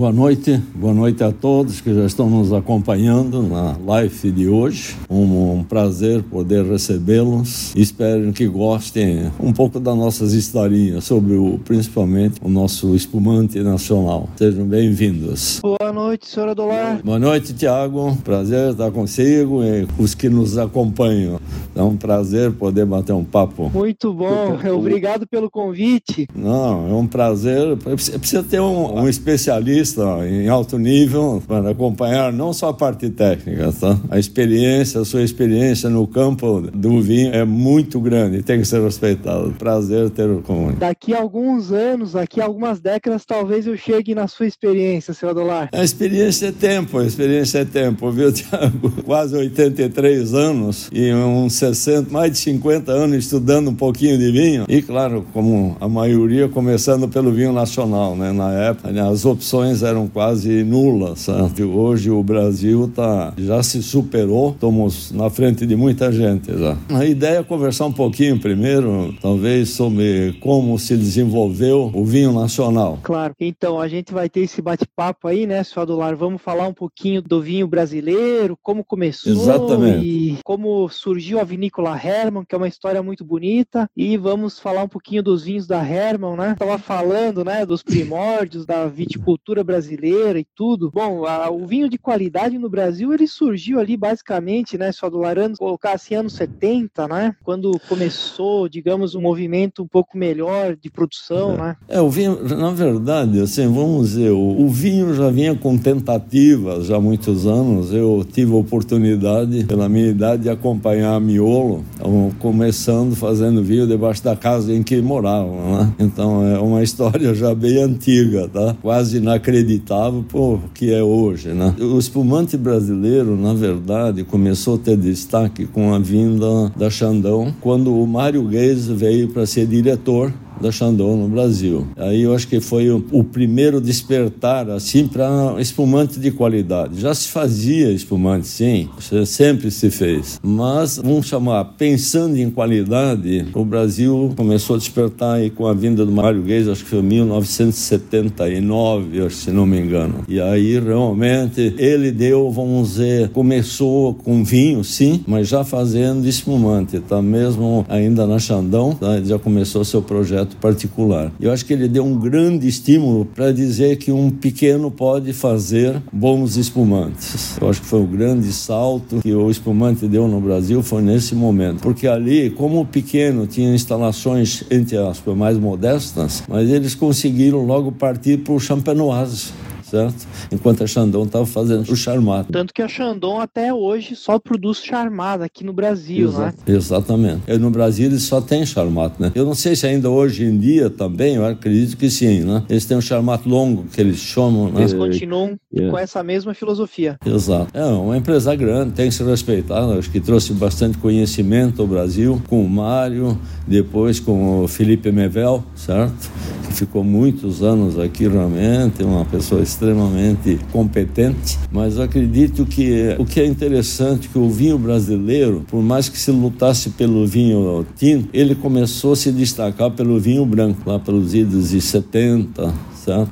Boa noite, boa noite a todos que já estão nos acompanhando na live de hoje. Um, um prazer poder recebê-los. Espero que gostem um pouco das nossas historinhas sobre o, principalmente o nosso espumante nacional. Sejam bem-vindos. Boa noite, senhora Dolar. Boa noite, Tiago. Prazer estar consigo e os que nos acompanham. É um prazer poder bater um papo. Muito bom. Obrigado pelo convite. Não, é um prazer. Precisa ter um, um especialista em alto nível para acompanhar não só a parte técnica, tá? A experiência, a sua experiência no campo do vinho é muito grande, tem que ser respeitado. Prazer ter com Daqui a alguns anos, daqui a algumas décadas, talvez eu chegue na sua experiência, seu Adolar. A experiência é tempo, a experiência é tempo, viu, Tiago? Quase 83 anos e uns 60, mais de 50 anos estudando um pouquinho de vinho. E, claro, como a maioria, começando pelo vinho nacional, né? Na época, as opções eram quase nulas. Certo? Hoje o Brasil tá, já se superou, estamos na frente de muita gente. Já. A ideia é conversar um pouquinho primeiro, talvez, sobre como se desenvolveu o vinho nacional. Claro, então a gente vai ter esse bate-papo aí, né, senhor Adular? Vamos falar um pouquinho do vinho brasileiro, como começou Exatamente. e como surgiu a vinícola Hermann, que é uma história muito bonita, e vamos falar um pouquinho dos vinhos da Hermann, né? Tava falando, né, dos primórdios da viticultura cultura brasileira e tudo. Bom, a, o vinho de qualidade no Brasil, ele surgiu ali basicamente, né, só do Larano, colocar assim, anos 70, né, quando começou, digamos, um movimento um pouco melhor de produção, é. né. É, o vinho, na verdade, assim, vamos dizer, o, o vinho já vinha com tentativas já há muitos anos. Eu tive a oportunidade, pela minha idade, de acompanhar a Miolo, começando fazendo vinho debaixo da casa em que moravam, né? Então é uma história já bem antiga, tá? Quase inacreditável por que é hoje, né? O espumante brasileiro, na verdade, começou a ter destaque com a vinda da Xandão, quando o Mário Guedes veio para ser diretor da Chandon no Brasil. Aí eu acho que foi o, o primeiro despertar assim para espumante de qualidade. Já se fazia espumante, sim, sempre se fez. Mas vamos chamar, pensando em qualidade, o Brasil começou a despertar aí com a vinda do Mário Guedes, acho que foi em 1979, acho, se não me engano. E aí realmente ele deu, vamos dizer, começou com vinho, sim, mas já fazendo espumante, tá mesmo ainda na Xandão, tá? já começou seu projeto projeto particular. Eu acho que ele deu um grande estímulo para dizer que um pequeno pode fazer bons espumantes. Eu acho que foi um grande salto que o espumante deu no Brasil foi nesse momento, porque ali, como o pequeno tinha instalações entre aspas mais modestas, mas eles conseguiram logo partir para o champenoise certo? Enquanto a Chandon estava fazendo o Charmat. Tanto que a Chandon até hoje só produz Charmat aqui no Brasil, Exa né? Exatamente. E no Brasil eles só tem Charmat, né? Eu não sei se ainda hoje em dia também, eu acredito que sim, né? Eles têm um Charmat longo, que eles chamam, né? Eles continuam yeah. com essa mesma filosofia. Exato. É uma empresa grande, tem que ser respeitada, acho que trouxe bastante conhecimento ao Brasil, com o Mário, depois com o Felipe Mevel, certo? Que ficou muitos anos aqui realmente, uma pessoa extremamente competente, mas acredito que o que é interessante que o vinho brasileiro, por mais que se lutasse pelo vinho tinto, ele começou a se destacar pelo vinho branco, lá pelos idos de 70,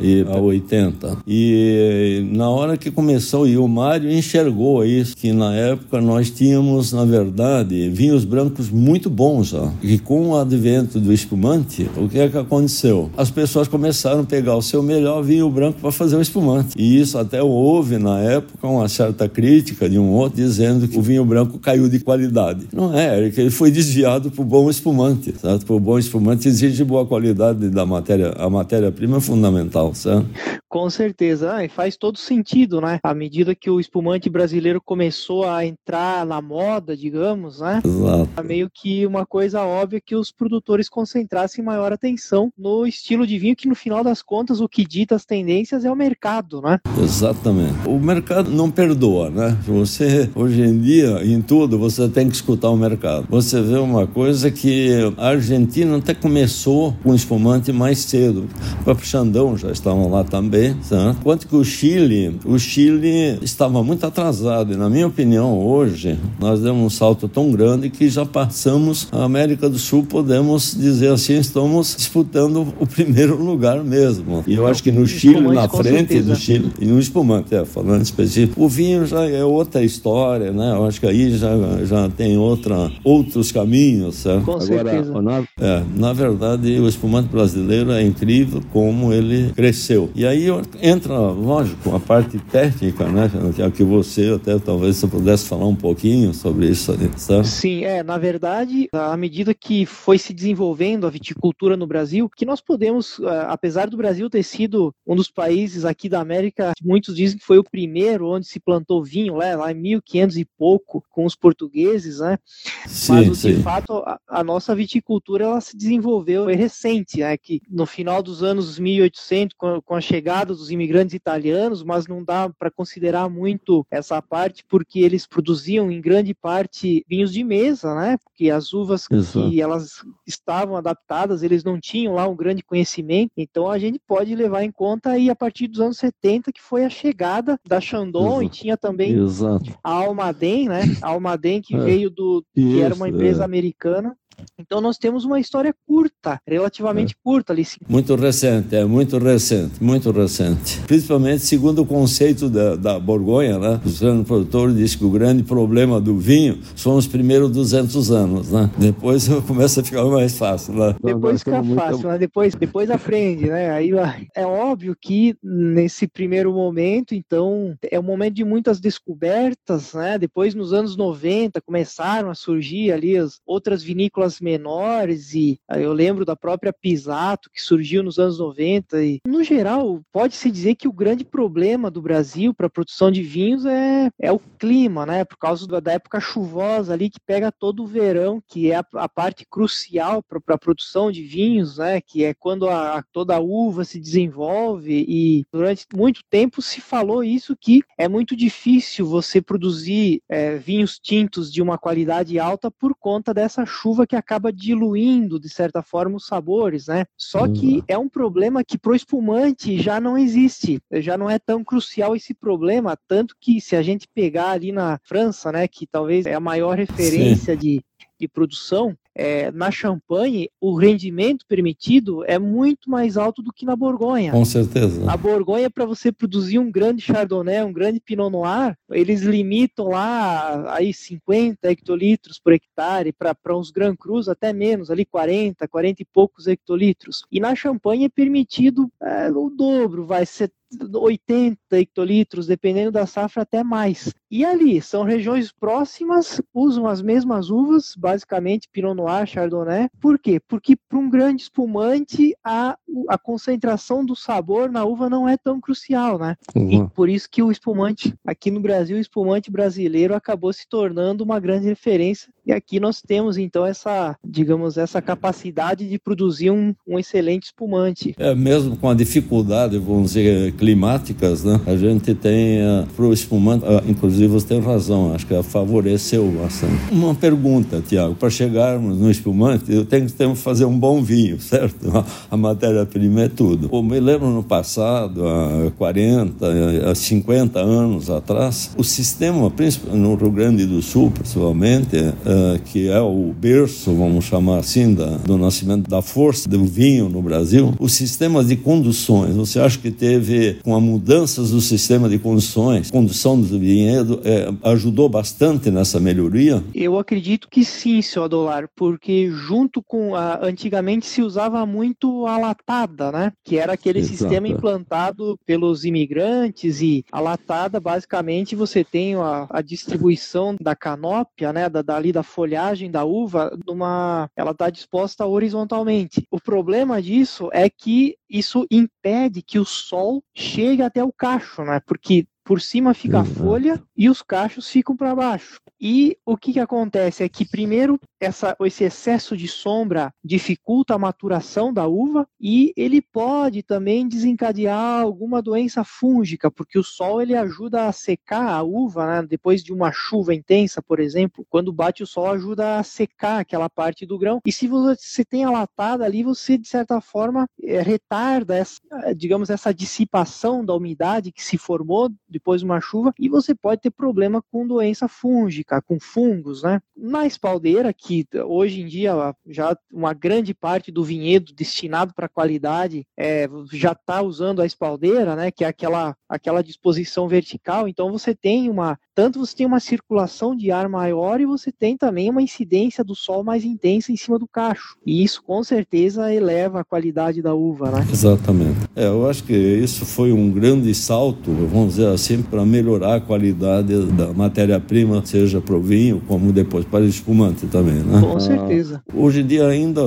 E a 80. E na hora que começou, e o Mário enxergou isso, que na época nós tínhamos, na verdade, vinhos brancos muito bons já. E com o advento do espumante, o que é que aconteceu? As pessoas começaram a pegar o seu melhor vinho branco para fazer o espumante. E isso até houve, na época, uma certa crítica de um outro dizendo que o vinho branco caiu de qualidade. Não é, é que ele foi desviado para o bom espumante, certo? Para o bom espumante exige boa qualidade da matéria, a matéria-prima é fundamental fundamental, certo? Com certeza, ah, e faz todo sentido, né? À medida que o espumante brasileiro começou a entrar na moda, digamos, né? Exato. É meio que uma coisa óbvia que os produtores concentrassem maior atenção no estilo de vinho, que no final das contas o que dita as tendências é o mercado, né? Exatamente. O mercado não perdoa, né? Você, hoje em dia, em tudo, você tem que escutar o mercado. Você vê uma coisa que a Argentina até começou com espumante mais cedo. O próprio Xandão já estavam lá também também, certo? quanto que o Chile, o Chile estava muito atrasado. E na minha opinião, hoje nós demos um salto tão grande que já passamos a América do Sul, podemos dizer assim, estamos disputando o primeiro lugar mesmo. E eu acho que no Chile, na frente do Chile, e no espumante, é, falando específico, o vinho já é outra história, né? Eu acho que aí já, já tem outra, outros caminhos, certo? Com Agora, certeza. Na, é, na verdade, o espumante brasileiro é incrível como ele cresceu. E aí entra, lógico, a parte técnica, né? Que você até talvez você pudesse falar um pouquinho sobre isso, sabe? Sim, é, na verdade, à medida que foi se desenvolvendo a viticultura no Brasil, que nós podemos, é, apesar do Brasil ter sido um dos países aqui da América, muitos dizem que foi o primeiro onde se plantou vinho, né, lá em 1500 e pouco, com os portugueses, né? Sim, Mas, sim. de fato, a, a, nossa viticultura ela se desenvolveu foi recente, né? Que no final dos anos 1800, com, com a chegada dos imigrantes italianos, mas não dá para considerar muito essa parte, porque eles produziam em grande parte vinhos de mesa, né? Porque as uvas Exato. que elas estavam adaptadas, eles não tinham lá um grande conhecimento. Então a gente pode levar em conta aí a partir dos anos 70 que foi a chegada da Chandon Exato. e tinha também Exato. a Almaden, né? A Almaden que é. veio do que Isso, era uma empresa é. americana então nós temos uma história curta, relativamente é. curta ali. Muito recente, é muito recente, muito recente. Principalmente segundo o conceito da, da Borgonha, né? O grande produtor disse que o grande problema do vinho são os primeiros 200 anos, né? Depois começa a ficar mais fácil, né? Depois fica fácil, muito... né? Depois, depois aprende, né? Aí é óbvio que nesse primeiro momento, então, é um momento de muitas descobertas, né? Depois nos anos 90 começaram a surgir ali as outras vinícolas menores e eu lembro da própria Pisato que surgiu nos anos 90 e no geral pode-se dizer que o grande problema do Brasil para a produção de vinhos é, é o clima, né? Por causa da época chuvosa ali que pega todo o verão, que é a, a parte crucial para a produção de vinhos, né? Que é quando a, toda a uva se desenvolve e durante muito tempo se falou isso que é muito difícil você produzir é, vinhos tintos de uma qualidade alta por conta dessa chuva que acaba diluindo, de certa forma, os sabores, né? Só que é um problema que pro espumante já não existe, já não é tão crucial esse problema, tanto que se a gente pegar ali na França, né, que talvez é a maior referência de, de produção, é, na Champagne, o rendimento permitido é muito mais alto do que na Borgonha. Com certeza. A Borgonha, para você produzir um grande Chardonnay, um grande Pinot Noir, eles limitam lá aí 50 hectolitros por hectare, para uns Grand Crus até menos, ali 40, 40 e poucos hectolitros. E na Champagne é permitido é, o dobro, vai ser 80 hectolitros, dependendo da safra, até mais. E ali, são regiões próximas, usam as mesmas uvas, basicamente Pinot Noir, Chardonnay. Por quê? Porque para um grande espumante, a, a concentração do sabor na uva não é tão crucial, né? Uhum. E por isso que o espumante, aqui no Brasil, o espumante brasileiro acabou se tornando uma grande referência. E aqui nós temos, então, essa, digamos, essa capacidade de produzir um, um excelente espumante. É, mesmo com a dificuldade, vamos dizer, climáticas, né? A gente tem uh, para o espumante, uh, inclusive você tem razão, acho que favoreceu bastante. Uma pergunta, Tiago, para chegarmos no espumante, eu tenho que fazer um bom vinho, certo? A matéria-prima é tudo. Eu me lembro no passado, há 40, há 50 anos atrás, o sistema, principalmente no Rio Grande do Sul, principalmente, uh, que é o berço, vamos chamar assim, da, do nascimento da força do vinho no Brasil, os sistemas de conduções, você acha que teve com a mudança do sistema de conduções, condução do vinhedo, é, ajudou bastante nessa melhoria? Eu acredito que sim, seu Adolar, porque junto com a, antigamente se usava muito a latada, né? Que era aquele Exato. sistema implantado pelos imigrantes e a latada, basicamente, você tem a, a distribuição da canópia, né? Da, dali da folhagem da uva, numa, ela está disposta horizontalmente. O problema disso é que isso impede que o sol chegue até o cacho, né? Porque Por cima fica a folha e os cachos ficam para baixo. E o que, que acontece é que, primeiro, essa, esse excesso de sombra dificulta a maturação da uva e ele pode também desencadear alguma doença fúngica, porque o sol ele ajuda a secar a uva, né? depois de uma chuva intensa, por exemplo, quando bate o sol ajuda a secar aquela parte do grão. E se você tem a latada ali, você de certa forma é, retarda essa, digamos, essa dissipação da umidade que se formou depois de uma chuva e você pode ter problema com doença fúngica, com fungos, né? Na espaldeira, que hoje em dia já uma grande parte do vinhedo destinado para qualidade é, já está usando a espaldeira, né? Que é aquela, aquela disposição vertical. Então você tem uma tanto você tem uma circulação de ar maior e você tem também uma incidência do sol mais intensa em cima do cacho. E isso com certeza eleva a qualidade da uva, né? Exatamente. É, eu acho que isso foi um grande salto, vamos dizer assim, para melhorar a qualidade da matéria-prima, seja para o vinho, como depois para o espumante também, né? Com certeza. Ah, hoje em dia ainda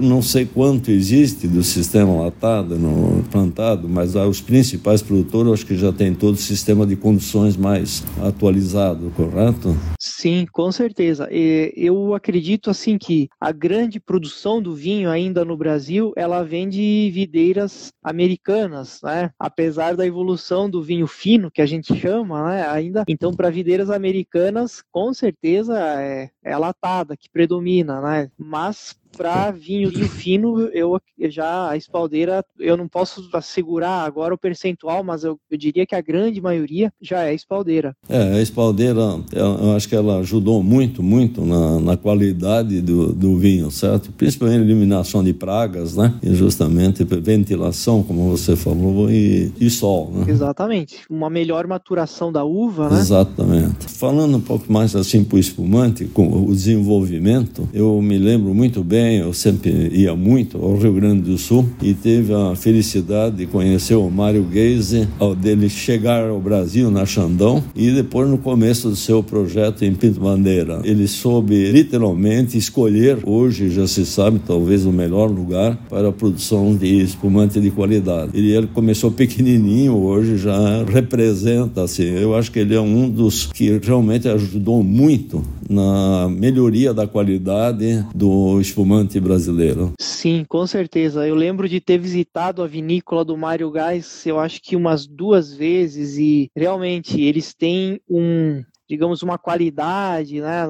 não sei quanto existe do sistema latado, no plantado, mas os principais produtores acho que já tem todo o sistema de condições mais atualizado, correto? Sim, com certeza. Eu acredito assim que a grande produção do vinho ainda no Brasil, ela vem de videiras americanas, né? Apesar da evolução do vinho fino que a gente chama, né? Ainda, então para videiras americanas, com certeza é, é a latada que predomina, né? Mas para vinho fino, eu, já a espaldeira, eu não posso assegurar agora o percentual, mas eu, eu diria que a grande maioria já é espaldeira. É, a espaldeira, eu acho que ela ajudou muito, muito na, na qualidade do, do vinho, certo? Principalmente eliminação de pragas, né? E justamente ventilação, como você falou, e, e sol, né? Exatamente. Uma melhor maturação da uva, né? Exatamente. Falando um pouco mais assim para o espumante, com o desenvolvimento, eu me lembro muito bem também, eu sempre ia muito ao Rio Grande do Sul e teve a felicidade de conhecer o Mário Geise, ao dele chegar ao Brasil na Xandão e depois no começo do seu projeto em Pinto Bandeira. Ele soube literalmente escolher, hoje já se sabe, talvez o melhor lugar para a produção de espumante de qualidade. Ele, ele começou pequenininho, hoje já representa, assim, eu acho que ele é um dos que realmente ajudou muito na melhoria da qualidade do espumante brasileiro. Sim, com certeza. Eu lembro de ter visitado a vinícola do Mário Gás, eu acho que umas duas vezes, e realmente eles têm um digamos, uma qualidade, né?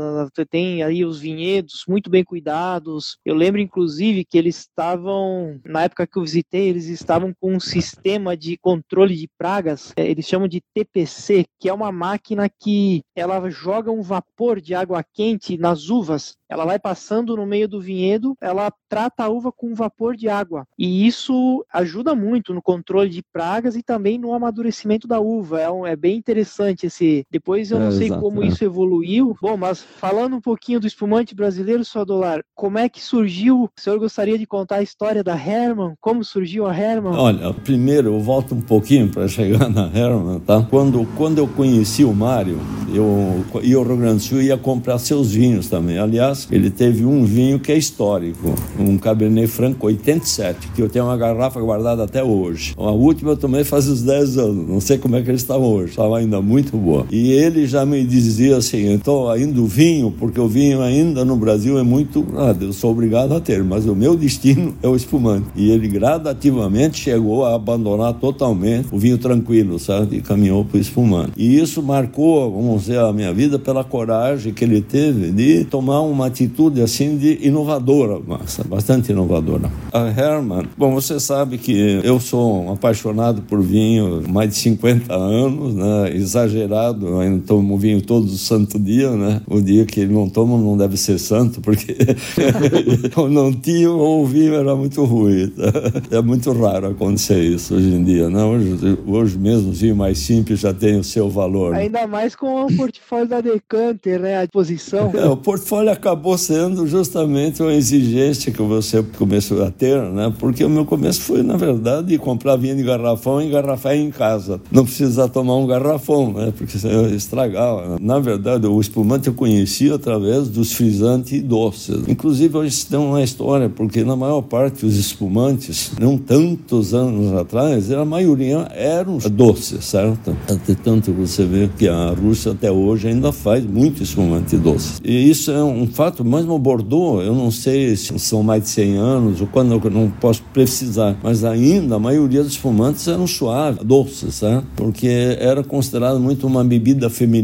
Tem aí os vinhedos muito bem cuidados. Eu lembro, inclusive, que eles estavam, na época que eu visitei, eles estavam com um sistema de controle de pragas, é, eles chamam de TPC, que é uma máquina que ela joga um vapor de água quente nas uvas ela vai passando no meio do vinhedo, ela trata a uva com vapor de água. E isso ajuda muito no controle de pragas e também no amadurecimento da uva. É, um, é bem interessante esse. Depois eu não é, sei exato, como é. isso evoluiu. Bom, mas falando um pouquinho do espumante brasileiro, só Dolar, como é que surgiu? O senhor gostaria de contar a história da Herman? Como surgiu a Herman? Olha, primeiro eu volto um pouquinho para chegar na Herman, tá? Quando, quando eu conheci o Mário, eu ia ao Rio Grande do Sul ia comprar seus vinhos também. Aliás, ele teve um vinho que é histórico, um Cabernet Franc 87, que eu tenho uma garrafa guardada até hoje. A última eu tomei faz uns 10 anos, não sei como é que eles estavam hoje, estava ainda muito boa. E ele já me dizia assim, então ainda o vinho, porque o vinho ainda no Brasil é muito, ah, eu sou obrigado a ter, mas o meu destino é o espumante. E ele gradativamente chegou a abandonar totalmente o vinho tranquilo, sabe? E caminhou para o espumante. E isso marcou, vamos dizer, a minha vida pela coragem que ele teve de tomar uma atitude assim de inovadora, bastante inovadora. A Herman, bom, você sabe que eu sou um apaixonado por vinho mais de 50 anos, né? Exagerado, ainda tomo vinho todo santo dia, né? O dia que não tomo não deve ser santo, porque eu não tinha ou o vinho era muito ruim. Tá? É muito raro acontecer isso hoje em dia, né? Hoje, hoje mesmo o vinho mais simples já tem o seu valor. Ainda mais com o portfólio da Decanter, né, à disposição. É, o portfólio acabou sendo justamente uma exigência que você começou a ter, né? Porque o meu começo foi, na verdade, comprar vinho de garrafão e engarrafar em casa. Não precisar tomar um garrafão, né? Porque senão estragava. Na verdade, o espumante eu conheci através dos frisantes doces. Inclusive, hoje tem uma história, porque na maior parte os espumantes, não tantos anos atrás, a maioria eram doces, certo? Até tanto você vê que a Rússia até hoje ainda faz muito espumante doce. E isso é um fato, mesmo o Bordeaux, eu não sei se são mais de 100 anos ou quando eu não posso precisar, mas ainda a maioria dos espumantes eram suaves, doces, certo? Porque era considerado muito uma bebida feminina,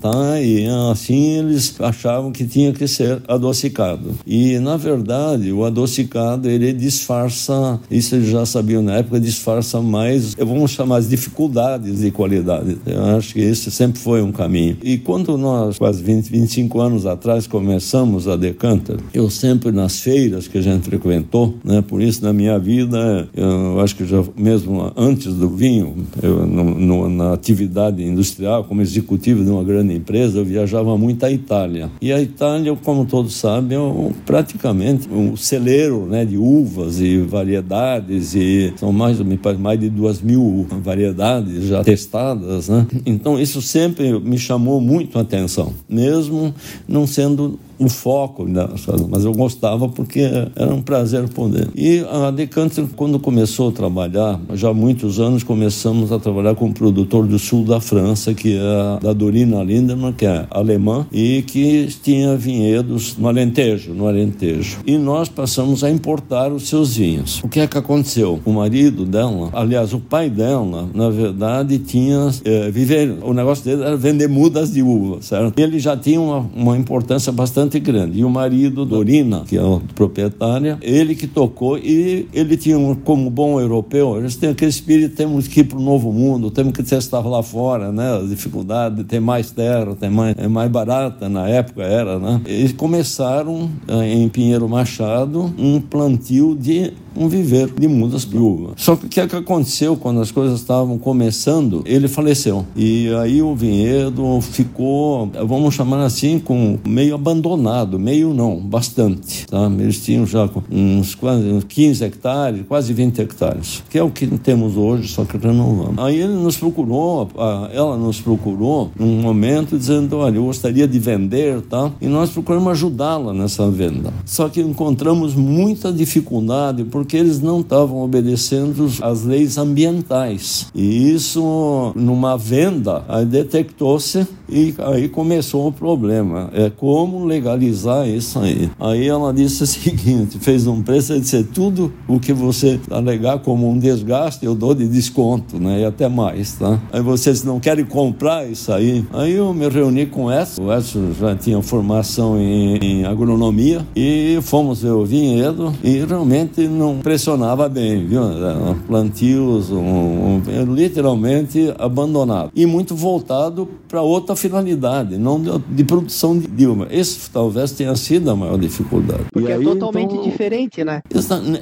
tá? E assim eles achavam que tinha que ser adocicado. E na verdade, o adocicado ele disfarça, isso eles já sabiam na época, disfarça mais, vamos chamar as dificuldades de qualidade. Eu acho que esse sempre foi um caminho. E quando nós, quase 20, 25 anos atrás, começamos a Decanter, eu sempre nas feiras que a gente frequentou, né? Por isso na minha vida, eu acho que já mesmo antes do vinho, eu, no, no, na atividade industrial, como executivo de uma grande empresa, eu viajava muito à Itália. E a Itália, como todos sabem, é praticamente um celeiro né, de uvas e variedades, e são mais, mais de duas mil variedades já testadas. Né? Então, isso sempre me chamou muito a atenção, mesmo não sendo o foco, mas eu gostava porque era um prazer poder. E a Decanter, quando começou a trabalhar, já há muitos anos começamos a trabalhar com um produtor do sul da França, que é da Dorina Lindemann, que é alemã, e que tinha vinhedos no Alentejo, no Alentejo. E nós passamos a importar os seus vinhos. O que é que aconteceu? O marido dela, aliás, o pai dela, na verdade, tinha é, viver, o negócio dele era vender mudas de uva, certo? Ele já tinha uma, uma importância bastante bastante grande. E o marido, Dorina, que é a proprietária, ele que tocou e ele tinha, um, como bom europeu, eles têm aquele espírito, temos que ir para o novo mundo, temos que testar lá fora, né? As dificuldades, ter mais terra, ter mais, é mais barata, na época era, né? Eles começaram eh, em Pinheiro Machado um plantio de um viver de mudas de uva. Só que o que, é que aconteceu quando as coisas estavam começando? Ele faleceu. E aí o vinhedo ficou, vamos chamar assim, com meio abandonado, meio não, bastante. Tá? Eles tinham já uns quase uns 15 hectares, quase 20 hectares, que é o que temos hoje, só que renovamos. Aí ele nos procurou, ela nos procurou num momento dizendo, olha, eu gostaria de vender, tá? E nós procuramos ajudá-la nessa venda. Só que encontramos muita dificuldade porque eles não estavam obedecendo às leis ambientais. E isso, numa venda, detectou-se e aí começou o problema. É como legalizar isso aí. Aí ela disse o seguinte: fez um preço e disse: tudo o que você alegar como um desgaste, eu dou de desconto, né? E até mais, tá? Aí vocês não querem comprar isso aí. Aí eu me reuni com Edson. O Edson já tinha formação em, em agronomia e fomos ver o vinhedo e realmente não não pressionava bem, viu? Plantios um, um, literalmente abandonado e muito voltado para outra finalidade, não de, de, produção de Dilma. Esse talvez tenha sido a maior dificuldade. Porque é aí, é totalmente então, diferente, né?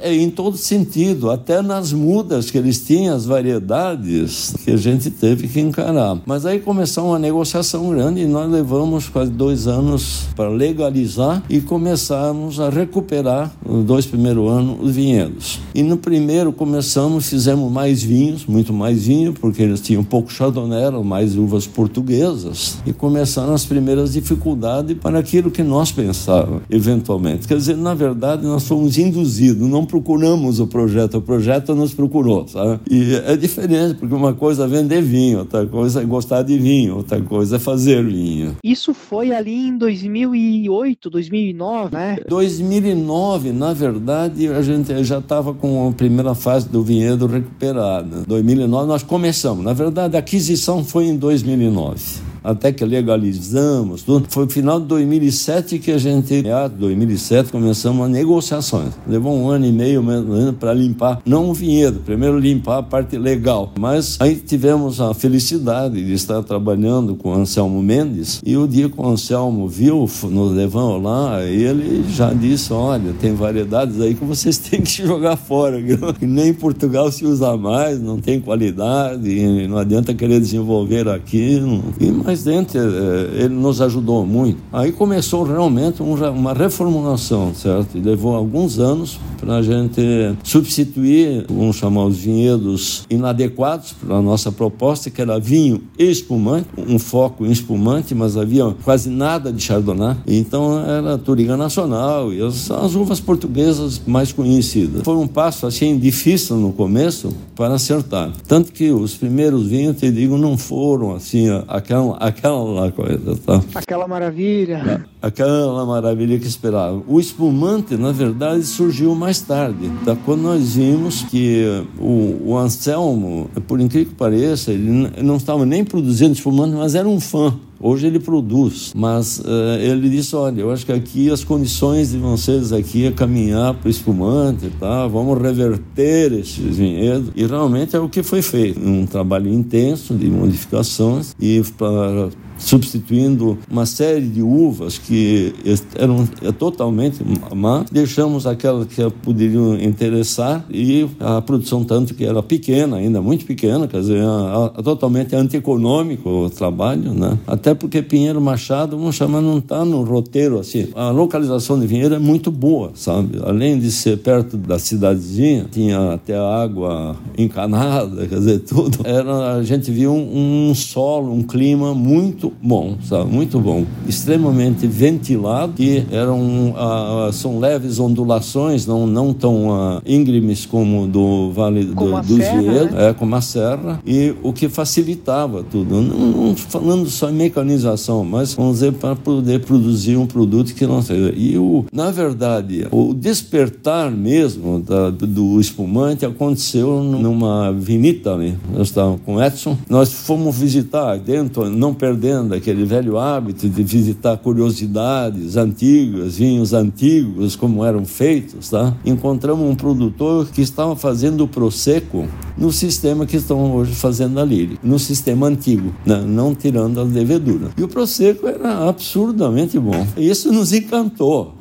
É, em todo sentido, até nas mudas que eles tinham, as variedades que a gente teve que encarar. Mas aí começou uma negociação grande e nós levamos quase dois anos para legalizar e começarmos a recuperar, os dois primeiros anos, os vinhedos vinhedos. E no primeiro começamos, fizemos mais vinhos, muito mais vinho, porque eles tinham pouco chardonnay, eram mais uvas portuguesas. E começaram as primeiras dificuldades para aquilo que nós pensávamos, eventualmente. Quer dizer, na verdade, nós fomos induzidos, não procuramos o projeto, o projeto nos procurou, sabe? E é diferente, porque uma coisa é vender vinho, outra coisa é gostar de vinho, outra coisa é fazer vinho. Isso foi ali em 2008, 2009, né? 2009, na verdade, a gente já estava com a primeira fase do vinhedo recuperada. 2009 nós começamos. Na verdade, a aquisição foi em 2009 até que legalizamos tudo. Foi no final de 2007 que a gente, em 2007, começamos as negociações. Levou um ano e meio para limpar, não o vinhedo, primeiro limpar a parte legal. Mas aí tivemos a felicidade de estar trabalhando com Anselmo Mendes e o dia que o Anselmo viu, nos levamos lá, ele já disse, olha, tem variedades aí que vocês têm que jogar fora, que nem em Portugal se usa mais, não tem qualidade, não adianta querer desenvolver aqui. Não. mas dentro eh, ele nos ajudou muito. Aí começou realmente uma reformulação, certo? E levou alguns anos para a gente substituir, vamos chamar os vinhedos inadequados para a nossa proposta, que era vinho e espumante, um foco em espumante, mas havia quase nada de chardonnay. Então era Turiga Nacional e as, as uvas portuguesas mais conhecidas. Foi um passo assim difícil no começo para acertar. Tanto que os primeiros vinhos, te digo, não foram assim, aquela, aquela coisa, tá? Aquela maravilha. Aquela maravilha que esperava. O espumante, na verdade, surgiu mais tarde. Tá? Quando nós vimos que o, o Anselmo, por incrível que pareça, ele não estava nem produzindo espumante, mas era um fã Hoje ele produz, mas uh, ele disse: olha, eu acho que aqui as condições de vocês aqui é caminhar para o espumante, tá? Vamos reverter esses vinhedos. E realmente é o que foi feito. Um trabalho intenso de modificações e para substituindo uma série de uvas que eram totalmente má, deixamos aquelas que poderiam interessar e a produção tanto que era pequena, ainda muito pequena, quer dizer, totalmente antieconômico o trabalho, né? Até porque Pinheiro Machado, vamos chamar, não está no roteiro assim. A localização de Vinheiro é muito boa, sabe? Além de ser perto da cidadezinha, tinha até água encanada, quer dizer, tudo. Era, a gente viu um, um solo, um clima muito bom, sabe? Muito bom. Extremamente ventilado, que eram, uh, são leves ondulações, não, não tão uh, íngremes como do Vale do, Vinhedos, né? é, como a serra, e o que facilitava tudo. Não, não falando só em mecanização, mas, vamos dizer, para poder produzir um produto que não seja. E, o, na verdade, o despertar mesmo da, do espumante aconteceu numa vinita ali. Nós estávamos com Edson, nós fomos visitar dentro, não perdendo daquele velho hábito de visitar curiosidades antigas, vinhos antigos, como eram feitos, tá? encontramos um produtor que estava fazendo o Prosecco no sistema que estão hoje fazendo a Lírica, no sistema antigo, né? não tirando a levedura. E o Prosecco era absurdamente bom. Isso nos encantou.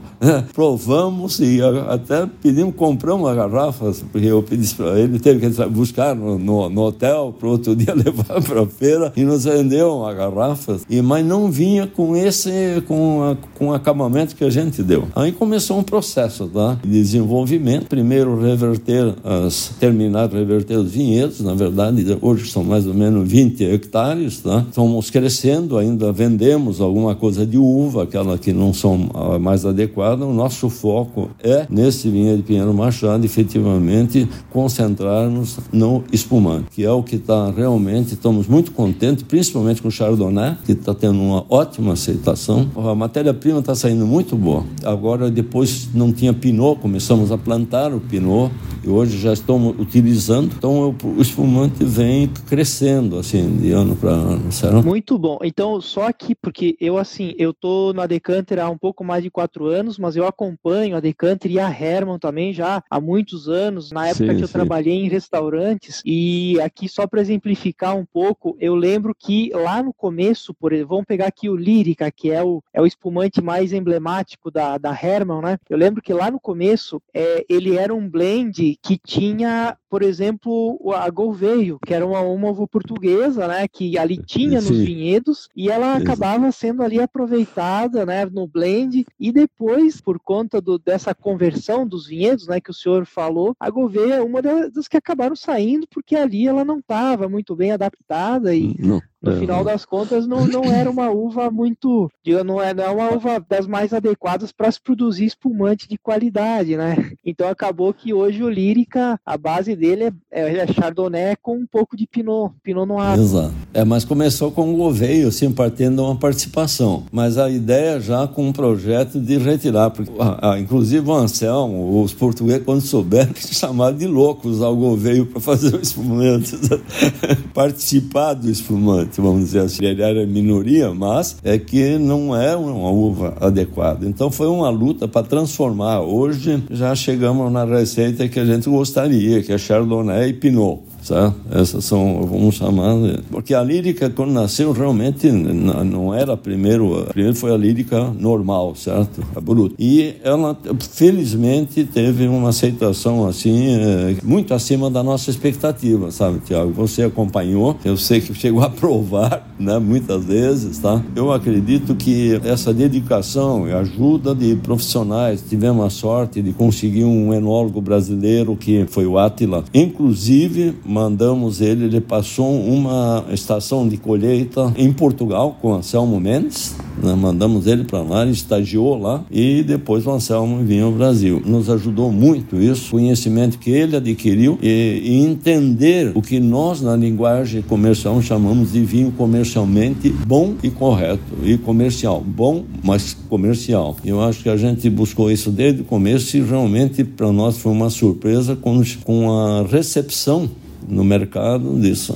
Provamos e até pedimos, compramos uma garrafa, porque eu pedi para ele, teve que buscar no, no, no hotel, para outro dia levar para a feira, e nos vendeu uma garrafa, e, mas não vinha com esse, com, a, com o acabamento que a gente deu. Aí começou um processo tá, de desenvolvimento, primeiro reverter, as, terminar reverter os vinhedos, na verdade, hoje são mais ou menos 20 hectares, tá? estamos crescendo, ainda vendemos alguma coisa de uva, aquela que não são mais adequadas, o nosso foco é, nesse vinhedo de Pinheiro Machado, efetivamente concentrarmos no espumante, que é o que está realmente, estamos muito contentes, principalmente com o Chardonnay, que está tendo uma ótima aceitação. A matéria-prima está saindo muito boa. Agora, depois não tinha Pinot, começamos a plantar o Pinot, e hoje já estamos utilizando, então o espumante vem crescendo, assim, de ano para ano, certo? Muito bom. Então, só aqui, porque eu, assim, eu tô na Decanter há um pouco mais de quatro anos, mas eu acompanho a Decanter e a Herman também já há muitos anos, na época sim, que eu sim. trabalhei em restaurantes. E aqui, só para exemplificar um pouco, eu lembro que lá no começo, por exemplo, vamos pegar aqui o Lírica, que é o, é o espumante mais emblemático da, da Herman, né? Eu lembro que lá no começo é, ele era um blend que tinha, por exemplo, a Gouveio, que era uma, uva portuguesa, né? Que ali tinha nos vinhedos e ela acabava sendo ali aproveitada, né? No blend e depois por conta do, dessa conversão dos vinhedos, né, que o senhor falou, a Gouveia é uma das que acabaram saindo porque ali ela não estava muito bem adaptada e não. No é. final das contas, não, não era uma uva muito. Não é, não é uma uva das mais adequadas para se produzir espumante de qualidade, né? Então acabou que hoje o Lírica, a base dele é, é, é Chardonnay com um pouco de Pinot, Pinot Noir. Exato. É, mas começou com o Gouveio, assim, partindo de uma participação. Mas a ideia já com um projeto de retirar, porque, ah, ah inclusive o Anselmo, os portugueses, quando souberam, chamaram de loucos usar o Gouveio para fazer o espumante, participar do espumante vamos dizer assim. Ele era minoria, mas é que não é uma uva adequada. Então foi uma luta para transformar. Hoje já chegamos na receita que a gente gostaria, que é Chardonnay e Pinot certo? Essas são, vamos chamar, porque a lírica quando nasceu realmente não era primeiro, primeiro foi a lírica normal, certo? A bruta. E ela felizmente teve uma aceitação assim é, muito acima da nossa expectativa, sabe, Tiago? Você acompanhou, eu sei que chegou a provar, né, muitas vezes, tá? Eu acredito que essa dedicação e ajuda de profissionais, tivemos a sorte de conseguir um enólogo brasileiro que foi o Atila. Inclusive, mandamos ele, ele passou uma estação de colheita em Portugal com Anselmo Mendes, né? mandamos ele para lá, ele estagiou lá e depois o Anselmo vinha ao Brasil. Nos ajudou muito isso, conhecimento que ele adquiriu e, e entender o que nós na linguagem comercial chamamos de vinho comercialmente bom e correto e comercial, bom, mas comercial. Eu acho que a gente buscou isso desde o começo e realmente para nós foi uma surpresa com, com a recepção no mercado disso.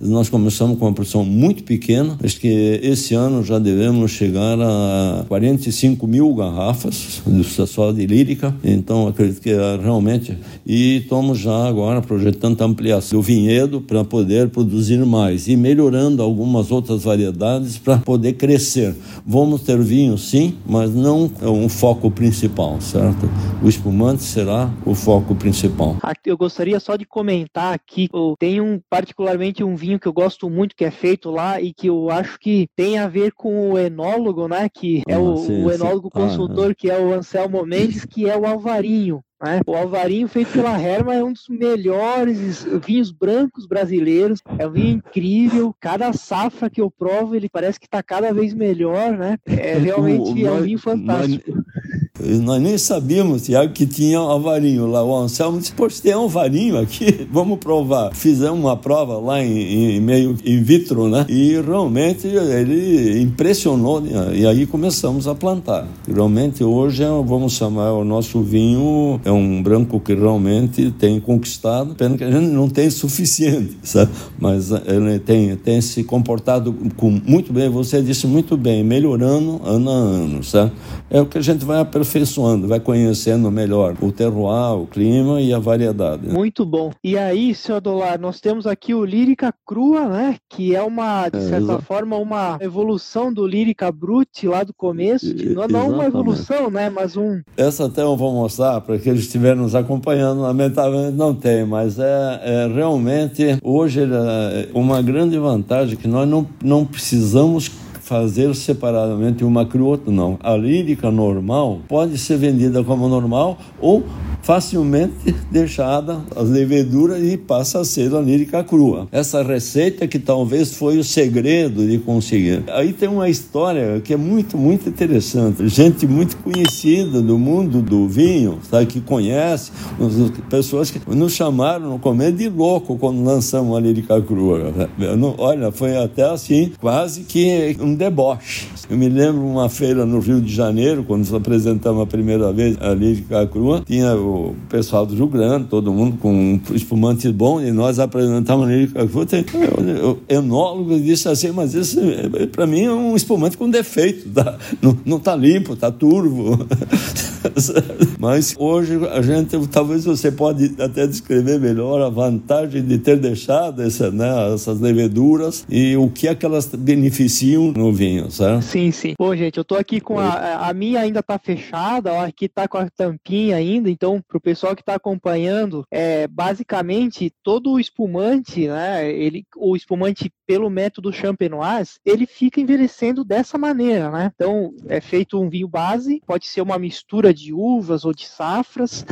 Nós começamos com uma produção muito pequena, acho que esse ano já devemos chegar a 45 mil garrafas só de lírica, então acredito que é realmente. E estamos já agora projetando a ampliação do vinhedo para poder produzir mais e melhorando algumas outras variedades para poder crescer. Vamos ter vinho, sim, mas não é um foco principal, certo? O espumante será o foco principal. Eu gostaria só de comentar aqui tem um particularmente um vinho que eu gosto muito que é feito lá e que eu acho que tem a ver com o enólogo, né? Que é ah, o, sim, o, enólogo sim. consultor, ah, que é o Anselmo Mendes, que é o Alvarinho. Né? O Alvarinho, feito pela Herma, é um dos melhores vinhos brancos brasileiros. É um vinho incrível. Cada safra que eu provo, ele parece que está cada vez melhor, né? É realmente o, é um vinho fantástico. Nós, nem sabíamos, Tiago, que tinha Alvarinho lá. O Anselmo disse: Poxa, tem Alvarinho aqui, vamos provar. Fizemos uma prova lá em, em meio in vitro, né? E realmente ele impressionou. Né? E aí começamos a plantar. Realmente hoje, vamos chamar o nosso vinho é um branco que realmente tem conquistado, pena que a gente não tem suficiente, sabe? Mas ele tem, tem se comportado com, muito bem, você disse muito bem, melhorando ano a ano, sabe? É o que a gente vai aperfeiçoando, vai conhecendo melhor o terroir, o clima e a variedade. Né? Muito bom. E aí, senhor Dolar, nós temos aqui o Lírica Crua, né? Que é uma, de é, certa é, forma, uma evolução do Lírica Brute lá do começo. Não, não uma evolução, né? Mas um. Essa até eu vou mostrar para que eles estiverem nos acompanhando, lamentavelmente não tem, mas é, é realmente hoje é uma grande vantagem que nós não, não precisamos fazer separadamente uma crua, não. A lírica normal pode ser vendida como normal ou facilmente deixada as leveduras e passa a ser a lírica crua. Essa receita que talvez foi o segredo de conseguir. Aí tem uma história que é muito, muito interessante. Gente muito conhecida do mundo do vinho, sabe, que conhece, pessoas que nos chamaram no começo de louco quando lançamos a lírica crua. Não, olha, foi até assim, quase que um deboche. Eu me lembro uma feira no Rio de Janeiro, quando apresentamos a primeira vez a lírica crua, tinha o pessoal do Rio Grande, todo mundo com um espumante bom, e nós apresentamos. O enólogo disse assim, mas isso para mim é um espumante com defeito, tá? não, não tá limpo, tá turvo. mas hoje a gente, talvez você pode até descrever melhor a vantagem de ter deixado essa, né, essas leveduras e o que é que elas beneficiam no vinho, certo? Sim, sim. Pô, gente, eu tô aqui com a, a minha ainda tá fechada, ó, aqui tá com a tampinha ainda, então para o pessoal que está acompanhando, é basicamente todo o espumante, né? Ele, o espumante pelo método champenoise, ele fica envelhecendo dessa maneira, né? Então é feito um vinho base, pode ser uma mistura de uvas ou de safras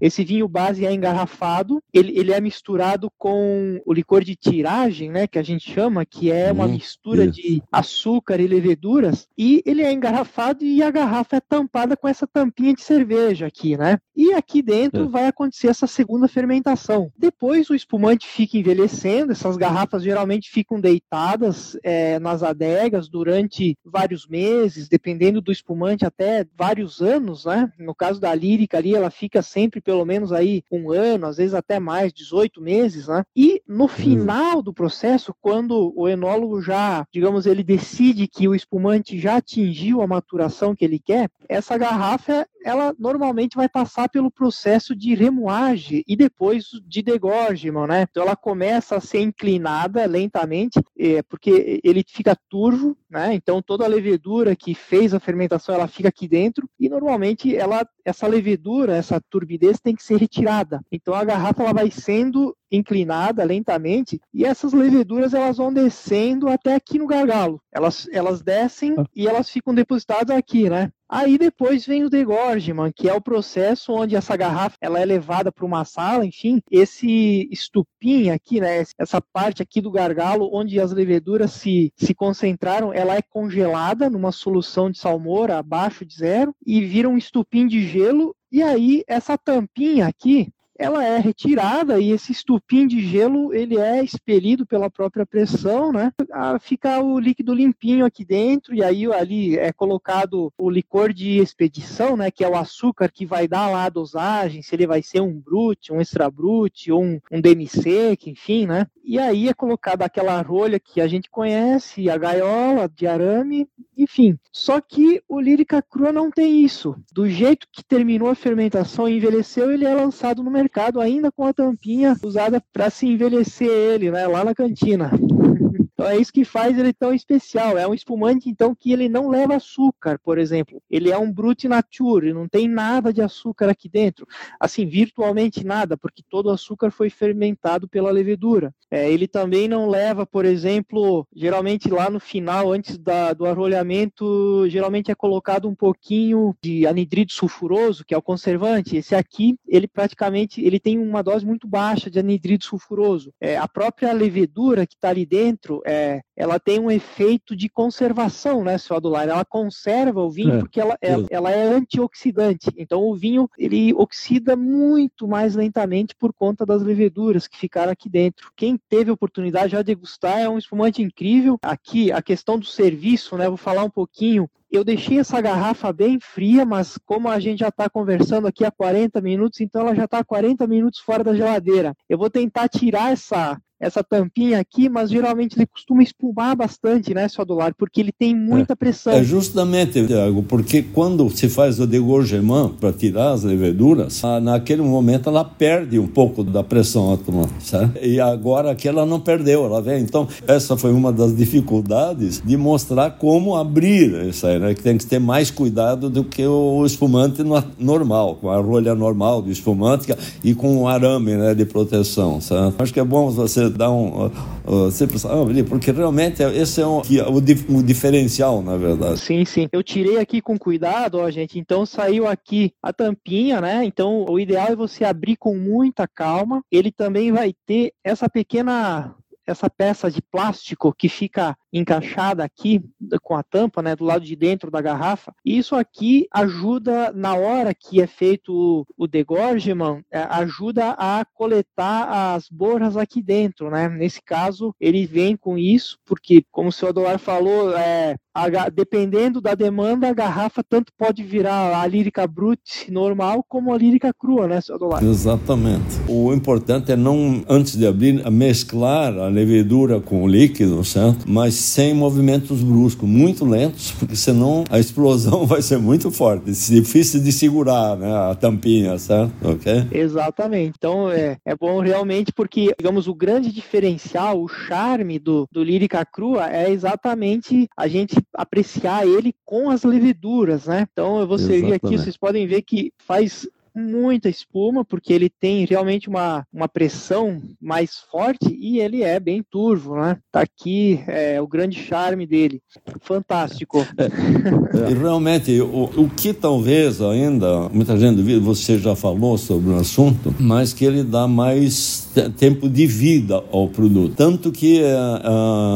esse vinho base é engarrafado, ele, ele é misturado com o licor de tiragem, né, que a gente chama, que é uma uhum, mistura isso. de açúcar e leveduras, e ele é engarrafado e a garrafa é tampada com essa tampinha de cerveja aqui, né? E aqui dentro é. vai acontecer essa segunda fermentação. Depois o espumante fica envelhecendo, essas garrafas geralmente ficam deitadas é, nas adegas durante vários meses, dependendo do espumante, até vários anos, né? No caso da lírica ali, ela fica sempre pelo menos aí um ano, às vezes até mais, 18 meses, né? E no hum. final do processo, quando o enólogo já, digamos, ele decide que o espumante já atingiu a maturação que ele quer, essa garrafa ela normalmente vai passar pelo processo de remoagem e depois de degorgement, né? Então ela começa a ser inclinada lentamente, é, porque ele fica turvo, né? Então toda a levedura que fez a fermentação, ela fica aqui dentro e normalmente ela essa levedura, essa turbidez tem que ser retirada. Então a garrafa ela vai sendo inclinada lentamente e essas leveduras elas vão descendo até aqui no gargalo. Elas, elas descem ah. e elas ficam depositadas aqui, né? Aí depois vem o degorgement, que é o processo onde essa garrafa ela é levada para uma sala, enfim, esse estupim aqui, né, essa parte aqui do gargalo onde as leveduras se, se concentraram, ela é congelada numa solução de salmoura abaixo de zero e vira um estupim de gelo e aí essa tampinha aqui ela é retirada e esse estupim de gelo ele é expelido pela própria pressão, né? Ah, fica o líquido limpinho aqui dentro e aí ali é colocado o licor de expedição, né? Que é o açúcar que vai dar lá a dosagem, se ele vai ser um brut, um extra brut ou um, um DMC, enfim, né? E aí é colocada aquela rolha que a gente conhece, a gaiola de arame, enfim. Só que o lírica crua não tem isso. Do jeito que terminou a fermentação e envelheceu, ele é lançado no mercado ainda com a tampinha usada para se envelhecer ele, né, lá na cantina. Então é isso que faz ele tão especial. É um espumante, então, que ele não leva açúcar, por exemplo. Ele é um brut nature, não tem nada de açúcar aqui dentro. Assim, virtualmente nada, porque todo o açúcar foi fermentado pela levedura. É, ele também não leva, por exemplo, geralmente lá no final, antes da, do arrolhamento, geralmente é colocado um pouquinho de anidrido sulfuroso, que é o conservante. Esse aqui, ele praticamente, ele tem uma dose muito baixa de anidrido sulfuroso. É, a própria levedura que está ali dentro, é, ela tem um efeito de conservação, né, seu Adular? Ela conserva o vinho é, porque ela, ela, ela, é antioxidante. Então o vinho ele oxida muito mais lentamente por conta das leveduras que ficaram aqui dentro. Quem teve a oportunidade já de degustar é um espumante incrível. Aqui a questão do serviço, né? Vou falar um pouquinho eu deixei essa garrafa bem fria, mas como a gente já está conversando aqui há 40 minutos, então ela já está 40 minutos fora da geladeira. Eu vou tentar tirar essa essa tampinha aqui, mas geralmente ele costuma espumar bastante, né, seu Adular, porque ele tem muita é, pressão. É justamente, Tiago, porque quando se faz o degorgement para tirar as leveduras, naquele momento ela perde um pouco da pressão átomo, certo? E agora aqui ela não perdeu, ela vem. Então, essa foi uma das dificuldades de mostrar como abrir isso aí, né? Que tem que ter mais cuidado do que o espumante normal, com a rolha normal do espumante e com o arame, né, de proteção, certo? Acho que é bom você dar um. Uh, uh, porque realmente esse é um, o, o diferencial, na verdade. Sim, sim. Eu tirei aqui com cuidado, ó, gente. Então saiu aqui a tampinha, né? Então o ideal é você abrir com muita calma. Ele também vai ter essa pequena essa peça de plástico que fica encaixada aqui com a tampa, né, do lado de dentro da garrafa. Isso aqui ajuda na hora que é feito o degorgement, é, ajuda a coletar as borras aqui dentro, né? Nesse caso, ele vem com isso porque, como o senhor Adolar falou, é, a, dependendo da demanda, a garrafa tanto pode virar a lírica brute normal como a lírica crua, né, senhor Adolar? Exatamente. O importante é não, antes de abrir, mesclar a levedura com o líquido, certo? Mas sem movimentos bruscos, muito lentos, porque senão a explosão vai ser muito forte, difícil de segurar, né, a tampinha, certo? Ok? Exatamente. Então é, é bom realmente porque, digamos, o grande diferencial, o charme do, do lírica crua é exatamente a gente apreciar ele com as leveduras, né? Então eu vou servir aqui, vocês podem ver que faz muita espuma, porque ele tem realmente uma, uma pressão mais forte e ele é bem turvo, né? Tá aqui é, o grande charme dele. Fantástico. É, é, realmente, o, o que talvez ainda, muita gente você já falou sobre o assunto, mas que ele dá mais tempo de vida ao produto. Tanto que uh,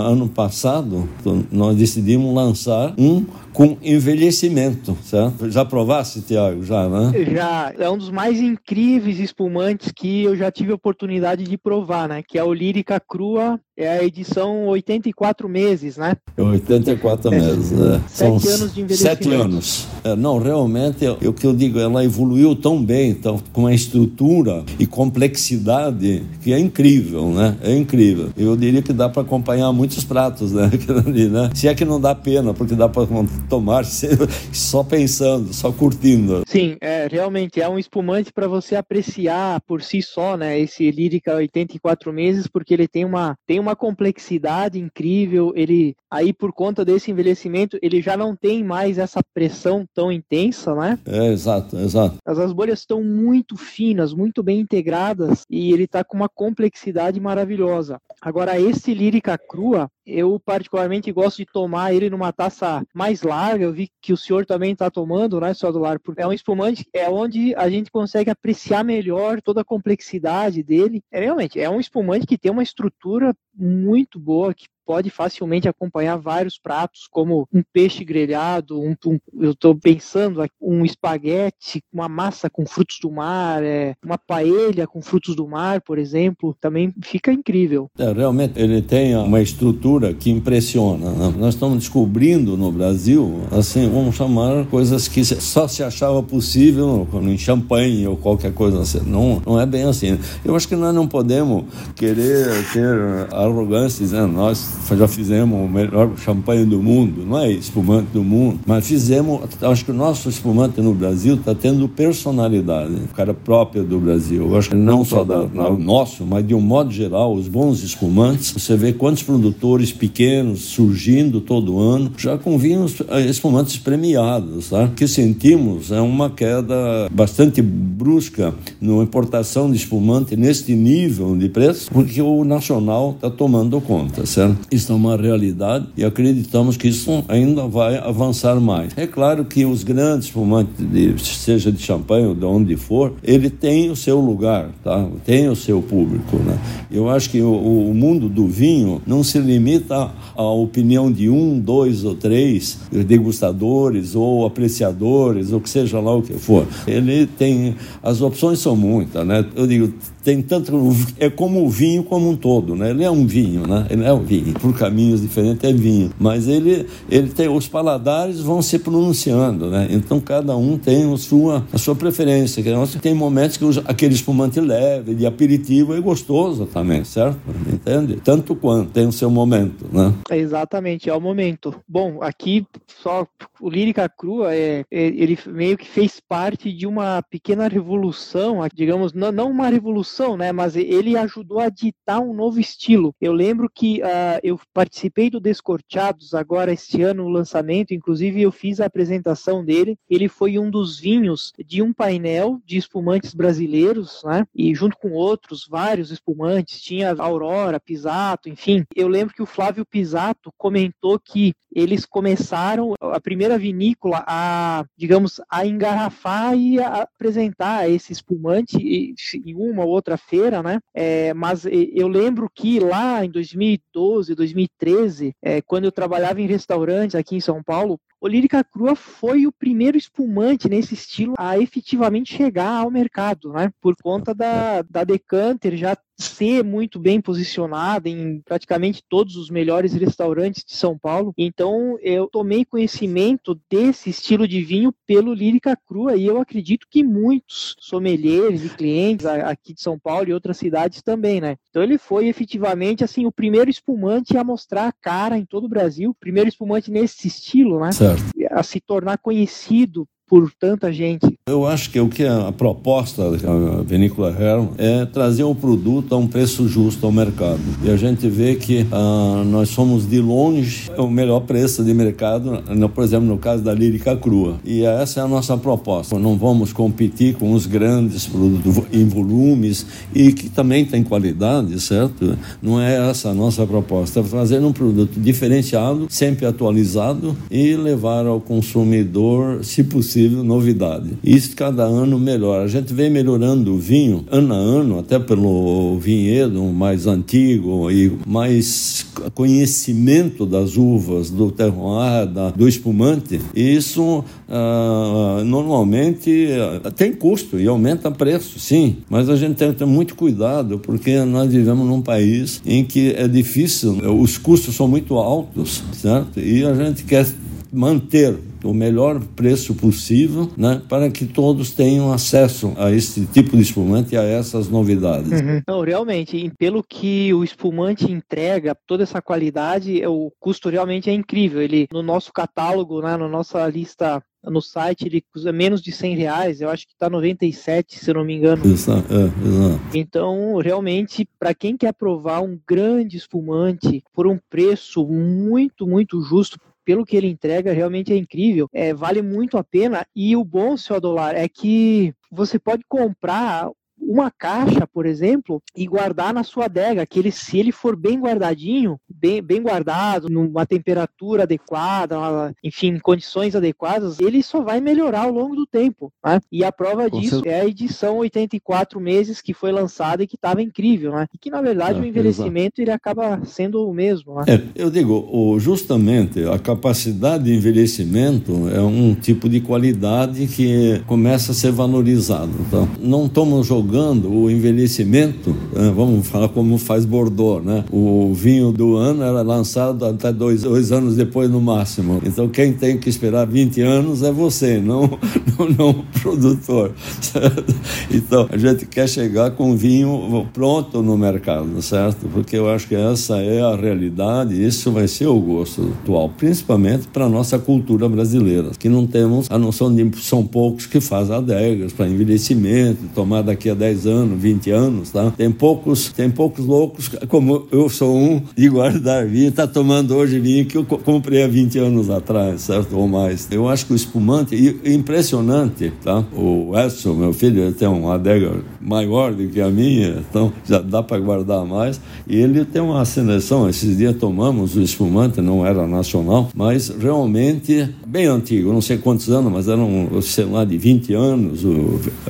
ano passado nós decidimos lançar um com envelhecimento, certo? Já provasse, Tiago? Já, né? Já. É um dos mais incríveis espumantes que eu já tive a oportunidade de provar, né? Que é o Lírica Crua é a edição 84 meses, né? 84 é. meses, né? Sete São anos de envelhecimento. Sete anos. É, não, realmente, o que eu digo, ela evoluiu tão bem, então, com uma estrutura e complexidade que é incrível, né? É incrível. Eu diria que dá para acompanhar muitos pratos, né? né? Se é que não dá pena, porque dá para tomar só pensando, só curtindo. Sim, é, realmente é um espumante para você apreciar por si só, né? Esse Lírica 84 meses, porque ele tem uma, tem uma complexidade incrível. Ele, aí por conta desse envelhecimento, ele já não tem mais essa pressão tão intensa, né? É, exato, exato. As, as bolhas estão muito finas, muito bem integradas e ele está com uma complexidade maravilhosa. Agora, esse Lírica Crua, eu particularmente gosto de tomar ele numa taça mais larga. Eu vi que o senhor também está tomando, né, só do lar, é um espumante é onde a gente consegue apreciar melhor toda a complexidade dele. É realmente é um espumante que tem uma estrutura muito boa, que pode facilmente acompanhar vários pratos, como um peixe grelhado, um, um eu estou pensando um espaguete, uma massa com frutos do mar, é, uma paella com frutos do mar, por exemplo, também fica incrível. É, realmente ele tem uma estrutura que impressiona. Né? Nós estamos descobrindo no Brasil, assim, vamos chamar coisas que só se achava possível em champanhe ou qualquer coisa assim. Não, não é bem assim. Eu acho que nós não podemos querer ter arrogâncias, né? Nós já fizemos o melhor champanhe do mundo, não é espumante do mundo, mas fizemos, acho que o nosso espumante no Brasil está tendo personalidade, cara própria do Brasil. Eu acho que não só da, nosso, mas de um modo geral, os bons espumantes, você vê quantos produtores pequenos surgindo todo ano, já com vinhos eh, espumantes premiados, tá? que sentimos é uma queda bastante brusca na importação de espumante neste nível de preço, porque o nacional está tomando conta, certo? Isso é uma realidade e acreditamos que isso ainda vai avançar mais. É claro que os grandes fumantes, de, seja de champanhe ou de onde for, ele tem o seu lugar, tá? Tem o seu público, né? Eu acho que o, o mundo do vinho não se limita à opinião de um, dois ou três degustadores ou apreciadores ou que seja lá o que for. Ele tem as opções são muitas, né? Eu digo tem tanto é como o vinho como um todo, né? Ele é um vinho, né? Ele é um vinho, por caminhos diferentes é vinho, mas ele ele tem os paladares vão se pronunciando, né? Então cada um tem a sua a sua preferência. Tem momentos que aquele espumante leve, de aperitivo é gostoso também, certo? Entende? Tanto quanto tem o seu momento, né? exatamente, é o momento. Bom, aqui só o Lírica Crua é, é ele meio que fez parte de uma pequena revolução, digamos, não, uma revolução evolução, né? Mas ele ajudou a ditar um novo estilo. Eu lembro que uh, eu participei do Descorteados agora este ano, o lançamento, inclusive eu fiz a apresentação dele. Ele foi um dos vinhos de um painel de espumantes brasileiros, né? E junto com outros, vários espumantes, tinha Aurora, Pisato, enfim. Eu lembro que o Flávio Pisato comentou que eles começaram a primeira vinícola a, digamos, a engarrafar e a apresentar esse espumante em uma ou outra feira, né? É, mas eu lembro que lá em 2012, 2013, é, quando eu trabalhava em restaurantes aqui em São Paulo, o Lírica Crua foi o primeiro espumante nesse estilo a efetivamente chegar ao mercado, né? Por conta da, da Decanter já ser muito bem posicionada em praticamente todos os melhores restaurantes de São Paulo. Então eu tomei conhecimento desse estilo de vinho pelo Lírica Crua e eu acredito que muitos sommeliers e clientes aqui de São Paulo e outras cidades também, né? Então ele foi efetivamente assim o primeiro espumante a mostrar a cara em todo o Brasil, primeiro espumante nesse estilo, né? Certo. A se tornar conhecido por tanta gente. Eu acho que o que a proposta da Vinícola Herman é trazer o produto a um preço justo ao mercado. E a gente vê que ah, nós somos de longe o melhor preço de mercado, por exemplo, no caso da lírica crua. E essa é a nossa proposta. Não vamos competir com os grandes produtos em volumes e que também tem qualidade, certo? Não é essa a nossa proposta. É fazer um produto diferenciado, sempre atualizado e levar ao consumidor, se possível, novidade. E isso cada ano melhora. A gente vem melhorando o vinho ano a ano, até pelo vinhedo mais antigo e mais conhecimento das uvas, do terroir, da, do espumante. E isso ah, normalmente ah, tem custo e aumenta preço, sim, mas a gente tem que ter muito cuidado porque nós vivemos num país em que é difícil, os custos são muito altos, certo? E a gente quer manter o melhor preço possível, né, para que todos tenham acesso a esse tipo de espumante e a essas novidades. Uhum. Não, realmente, pelo que o espumante entrega, toda essa qualidade, o custo realmente é incrível. Ele no nosso catálogo, né, na nossa lista no site ele custa menos de 100 reais, eu acho que está 97, se eu não me engano. Exato, é, exato. Então, realmente, para quem quer provar um grande espumante por um preço muito, muito justo, pelo que ele entrega, realmente é incrível. É, vale muito a pena. E o bom, seu Adolar, é que você pode comprar uma caixa, por exemplo, e guardar na sua adega, que ele, se ele for bem guardadinho, bem, bem guardado, numa temperatura adequada, enfim, condições adequadas, ele só vai melhorar ao longo do tempo. Né? E a prova Com disso é a edição 84 meses que foi lançada e que estava incrível, né? E que na verdade é, o envelhecimento ele acaba sendo o mesmo. Né? É, eu digo, justamente a capacidade de envelhecimento é um tipo de qualidade que começa a ser valorizado. Então, não estamos jogando jogando o envelhecimento, né? vamos falar como faz Bordeaux, né? O vinho do ano era lançado até dois, dois anos depois no máximo. Então quem tem que esperar 20 anos é você, não, não, não o produtor. Então a gente quer chegar com vinho pronto no mercado, certo? Porque eu acho que essa é a realidade, isso vai ser o gosto atual, principalmente para a nossa cultura brasileira, que não temos a noção de são poucos que fazem adegas para envelhecimento, tomar daqui a 10 anos, 20 anos, tá? Tem poucos, tem poucos loucos, como eu sou um, de guardar vinho, tá tomando hoje vinho que eu comprei há 20 anos atrás, certo? Ou mais. Eu acho que o espumante, e impressionante, tá? O Edson, meu filho, tem uma adega maior do que a minha, então já dá para guardar mais. E ele tem uma seleção, esses dias tomamos o espumante, não era nacional, mas realmente bem antigo, não sei quantos anos, mas era um, sei lá, de 20 anos,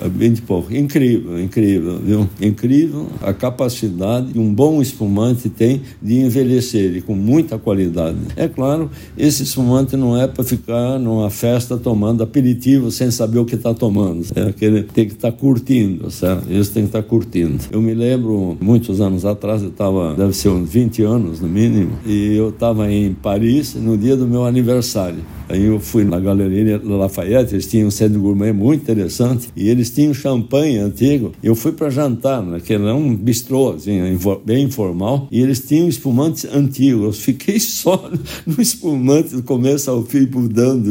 20 e pouco. Incrível incrível, viu? Incrível a capacidade que um bom espumante tem de envelhecer ele com muita qualidade. É claro, esse espumante não é para ficar numa festa tomando aperitivo sem saber o que está tomando. É aquele tem que estar tá curtindo, certo? Isso tem que estar tá curtindo. Eu me lembro, muitos anos atrás, eu estava, deve ser uns 20 anos no mínimo, e eu estava em Paris no dia do meu aniversário. Aí eu fui na Galeria Lafayette, eles tinham um centro gourmet muito interessante, e eles tinham champanhe antigo eu fui para jantar, né, que era um bistrô, assim, bem informal, e eles tinham espumantes antigos. Eu fiquei só no espumante do começo ao fim, mudando.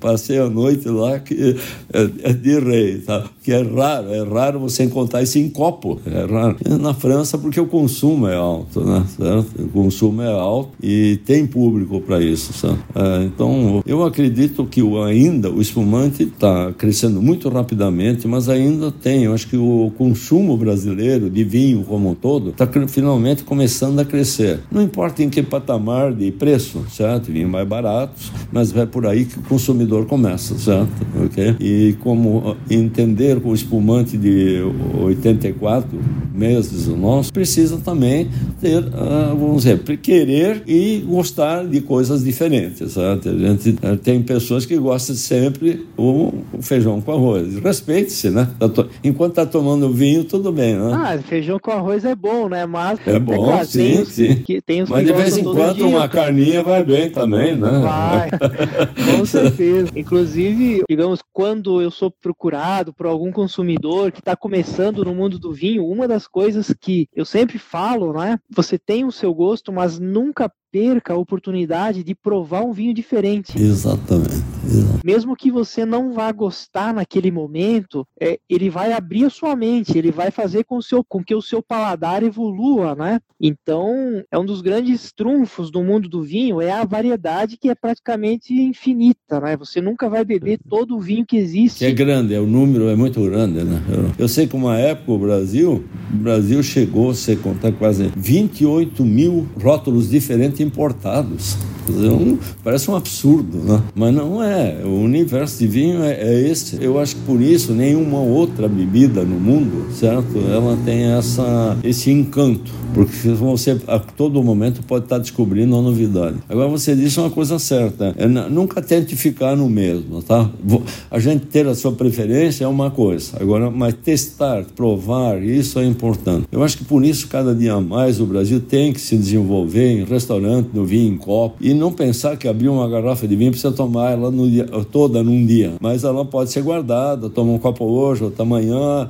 Passei a noite lá que é, é de rei, tá? que é raro, é raro você encontrar isso em copo, é raro. Na França, porque o consumo é alto, né? Certo? O consumo é alto e tem público para isso, certo? É, então, eu acredito que ainda o espumante está crescendo muito rapidamente, mas ainda tem, eu acho que o consumo brasileiro de vinho como um todo está finalmente começando a crescer. Não importa em que patamar de preço, certo? Vinhos mais baratos, mas é por aí que o consumidor começa, certo? Okay? E como entender o espumante de 84 meses nosso, precisa também ter, uh, vamos dizer, querer e gostar de coisas diferentes, certo? A gente uh, tem pessoas que gostam sempre o, o feijão com arroz. Respeite-se, né? Enquanto tá tomando vinho, tudo bem, né? Ah, feijão com arroz é bom, né? Mas. É bom, é claro, sim, tem os, sim. Que, tem os Mas de vez em quando dia, uma carninha vai bem também, né? Vai, com certeza. Inclusive, digamos, quando eu sou procurado por algum consumidor que está começando no mundo do vinho, uma das coisas que eu sempre falo, né? Você tem o seu gosto, mas nunca perca a oportunidade de provar um vinho diferente. Exatamente. Mesmo que você não vá gostar naquele momento, é, ele vai abrir a sua mente, ele vai fazer com, seu, com que o seu paladar evolua, né? Então, é um dos grandes trunfos do mundo do vinho, é a variedade que é praticamente infinita, né? Você nunca vai beber todo o vinho que existe. Que é grande, é, o número é muito grande, né? Eu, eu sei que uma época o Brasil, o Brasil chegou, você contar quase 28 mil rótulos diferentes importados. Parece um absurdo, né? Mas não é. O universo de vinho é, é esse. Eu acho que por isso nenhuma outra bebida no mundo, certo? Ela tem essa, esse encanto. Porque você a todo momento pode estar descobrindo uma novidade. Agora você disse uma coisa certa. É, nunca tente ficar no mesmo, tá? A gente ter a sua preferência é uma coisa. Agora, mas testar, provar, isso é importante. Eu acho que por isso cada dia mais o Brasil tem que se desenvolver em restaurante, no vinho em copo e não pensar que abrir uma garrafa de vinho precisa tomar ela dia, toda num dia, mas ela pode ser guardada, toma um copo hoje, outro amanhã.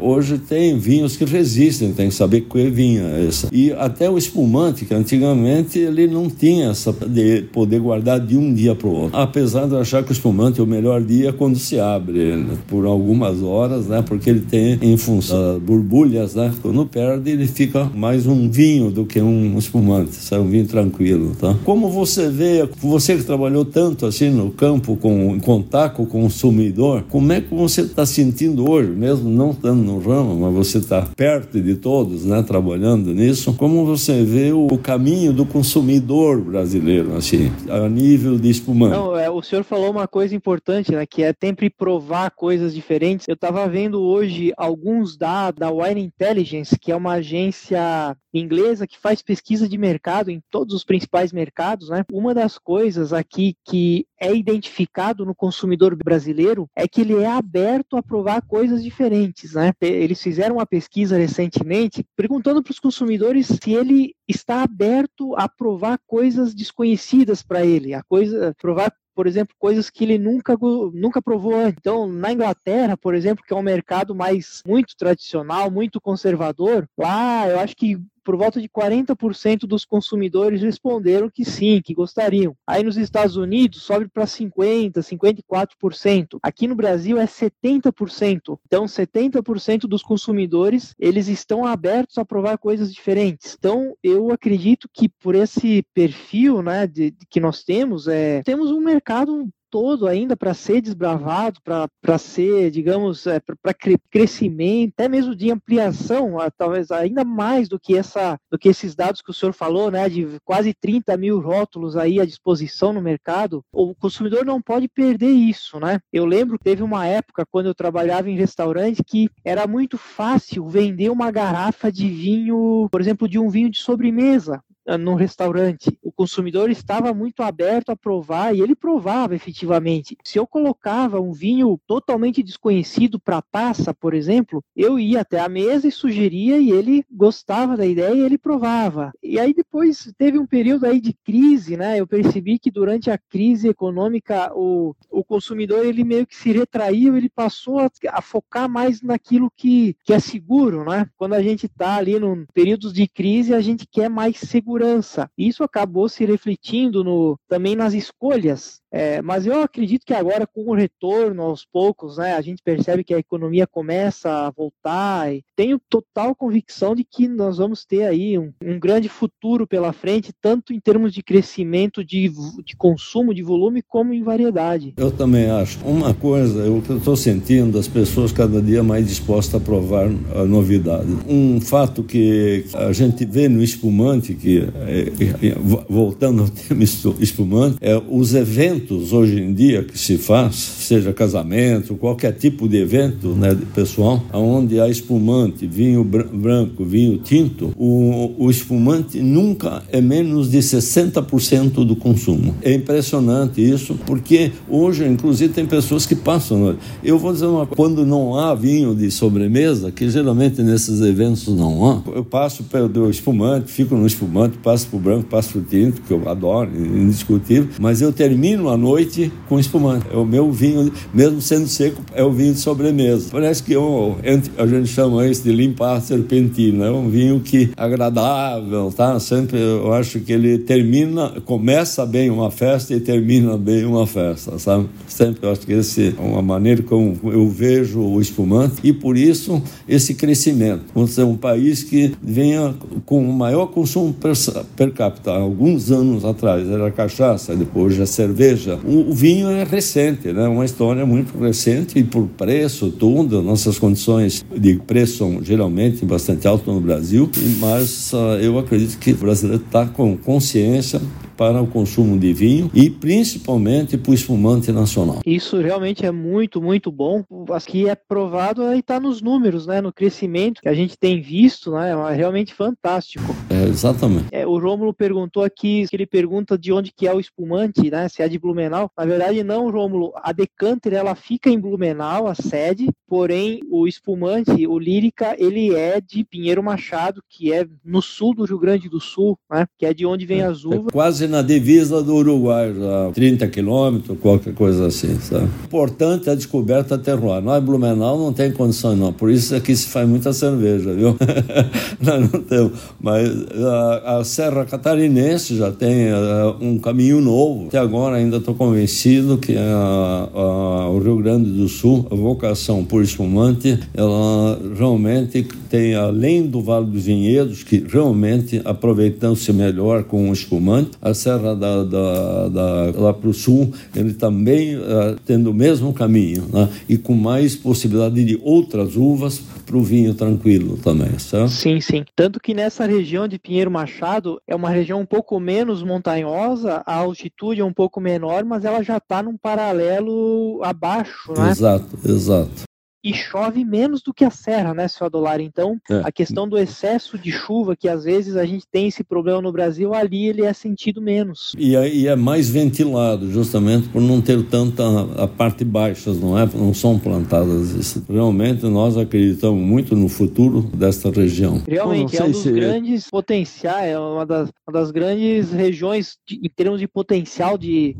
Hoje tem vinhos que resistem, tem que saber que vinho é esse. E até o espumante, que antigamente ele não tinha essa de poder guardar de um dia para o outro. Apesar de eu achar que o espumante é o melhor dia quando se abre, né? por algumas horas, né? Porque ele tem, em função das borbulhas, né? Quando perde, ele fica mais um vinho do que um espumante, sai um vinho tranquilo, tá? Como você vê, você que trabalhou tanto assim no campo, com, em contato com o consumidor, como é que você está sentindo hoje, mesmo não estando no ramo, mas você está perto de todos, né? Trabalhando nisso, como você vê o, o caminho do consumidor brasileiro, assim, a nível de espumante? Não, é, o senhor falou uma coisa importante, né? Que é sempre provar coisas diferentes. Eu estava vendo hoje alguns dados da Wine Intelligence, que é uma agência inglesa que faz pesquisa de mercado em todos os principais mercados, né? Uma das coisas aqui que é identificado no consumidor brasileiro é que ele é aberto a provar coisas diferentes, né? Eles fizeram uma pesquisa recentemente perguntando para os consumidores se ele está aberto a provar coisas desconhecidas para ele, a coisa provar por exemplo, coisas que ele nunca, nunca provou antes. Então, na Inglaterra, por exemplo, que é um mercado mais muito tradicional, muito conservador, lá eu acho que por volta de 40% dos consumidores responderam que sim, que gostariam. Aí nos Estados Unidos sobe para 50, 54%. Aqui no Brasil é 70%. Então 70% dos consumidores, eles estão abertos a provar coisas diferentes. Então eu acredito que por esse perfil, né, de, de que nós temos, é, temos um mercado todo ainda para ser desbravado, para ser, digamos, é, para cre crescimento, até mesmo de ampliação, talvez ainda mais do que, essa, do que esses dados que o senhor falou, né, de quase 30 mil rótulos aí à disposição no mercado, o consumidor não pode perder isso, né? Eu lembro que teve uma época, quando eu trabalhava em restaurante, que era muito fácil vender uma garrafa de vinho, por exemplo, de um vinho de sobremesa no restaurante. O consumidor estava muito aberto a provar e ele provava efetivamente. Se eu colocava um vinho totalmente desconhecido para taça, por exemplo, eu ia até a mesa e sugeria e ele gostava da ideia e ele provava. E aí depois teve um período aí de crise, né? Eu percebi que durante a crise econômica o, o consumidor ele meio que se retraiu, ele passou a, a focar mais naquilo que, que é seguro, né? Quando a gente está ali num períodos de crise, a gente quer mais segurança segurança. Isso acabou se refletindo no, também nas escolhas é, mas eu acredito que agora, com o retorno aos poucos, né, a gente percebe que a economia começa a voltar. E tenho total convicção de que nós vamos ter aí um, um grande futuro pela frente, tanto em termos de crescimento de, de consumo, de volume, como em variedade. Eu também acho. Uma coisa, eu estou sentindo as pessoas cada dia mais dispostas a provar a novidade. Um fato que a gente vê no espumante, que é, é, voltando ao tema espumante, é os eventos eventos hoje em dia que se faz, seja casamento, qualquer tipo de evento né, pessoal, onde há espumante, vinho branco, vinho tinto, o, o espumante nunca é menos de 60% do consumo. É impressionante isso, porque hoje, inclusive, tem pessoas que passam. Eu vou dizer uma coisa: quando não há vinho de sobremesa, que geralmente nesses eventos não há, eu passo pelo espumante, fico no espumante, passo para o branco, passo para o tinto, que eu adoro, indiscutível, mas eu termino a noite com espumante. É o meu vinho, mesmo sendo seco, é o vinho de sobremesa. Parece que é a gente chama isso de limpar a serpentina. É um vinho que é agradável, tá? Sempre eu acho que ele termina, começa bem uma festa e termina bem uma festa, sabe? Sempre eu acho que esse é uma maneira como eu vejo o espumante e por isso esse crescimento. Vamos ser um país que venha com o maior consumo per, per capita. Alguns anos atrás era cachaça, depois já cerveja o, o, vinho é recente, né? Uma história muito recente e por preço, tudo, nossas condições de preço são geralmente bastante altas no Brasil, mas uh, eu acredito que o brasileiro está com consciência para o consumo de vinho e principalmente para o espumante nacional. Isso realmente é muito, muito bom. Aqui é provado e está nos números, né, no crescimento que a gente tem visto, né, é realmente fantástico. É, exatamente. É, o Rômulo perguntou aqui, ele pergunta de onde que é o espumante, né, se é de Blumenau. Na verdade não, Rômulo, a Decanter ela fica em Blumenau, a sede, porém o espumante, o Lírica, ele é de Pinheiro Machado, que é no sul do Rio Grande do Sul, né, que é de onde vem as uvas. É quase na divisa do Uruguai, a 30 quilômetros, qualquer coisa assim, sabe? Importante a descoberta terroir. Nós, Blumenau, não tem condições, não. Por isso aqui se faz muita cerveja, viu? Nós não temos. Mas a, a Serra Catarinense já tem uh, um caminho novo. Até agora ainda estou convencido que a, a, o Rio Grande do Sul, a vocação por espumante, ela realmente tem, além do Vale dos Vinhedos, que realmente aproveitando-se melhor com o espumante, a Serra da, da, da lá para o sul, ele também uh, tendo o mesmo caminho, né? e com mais possibilidade de outras uvas para o vinho tranquilo também, certo? Sim, sim. Tanto que nessa região de Pinheiro Machado é uma região um pouco menos montanhosa, a altitude é um pouco menor, mas ela já está num paralelo abaixo, né? Exato, exato e chove menos do que a serra, né, seu Adolar? Então, é. a questão do excesso de chuva, que às vezes a gente tem esse problema no Brasil, ali ele é sentido menos. E é, e é mais ventilado, justamente por não ter tanta a parte baixa, não é? Não são plantadas isso. Realmente nós acreditamos muito no futuro desta região. Realmente é um dos se... grandes potenciais, é uma das, uma das grandes regiões de, em termos de potencial de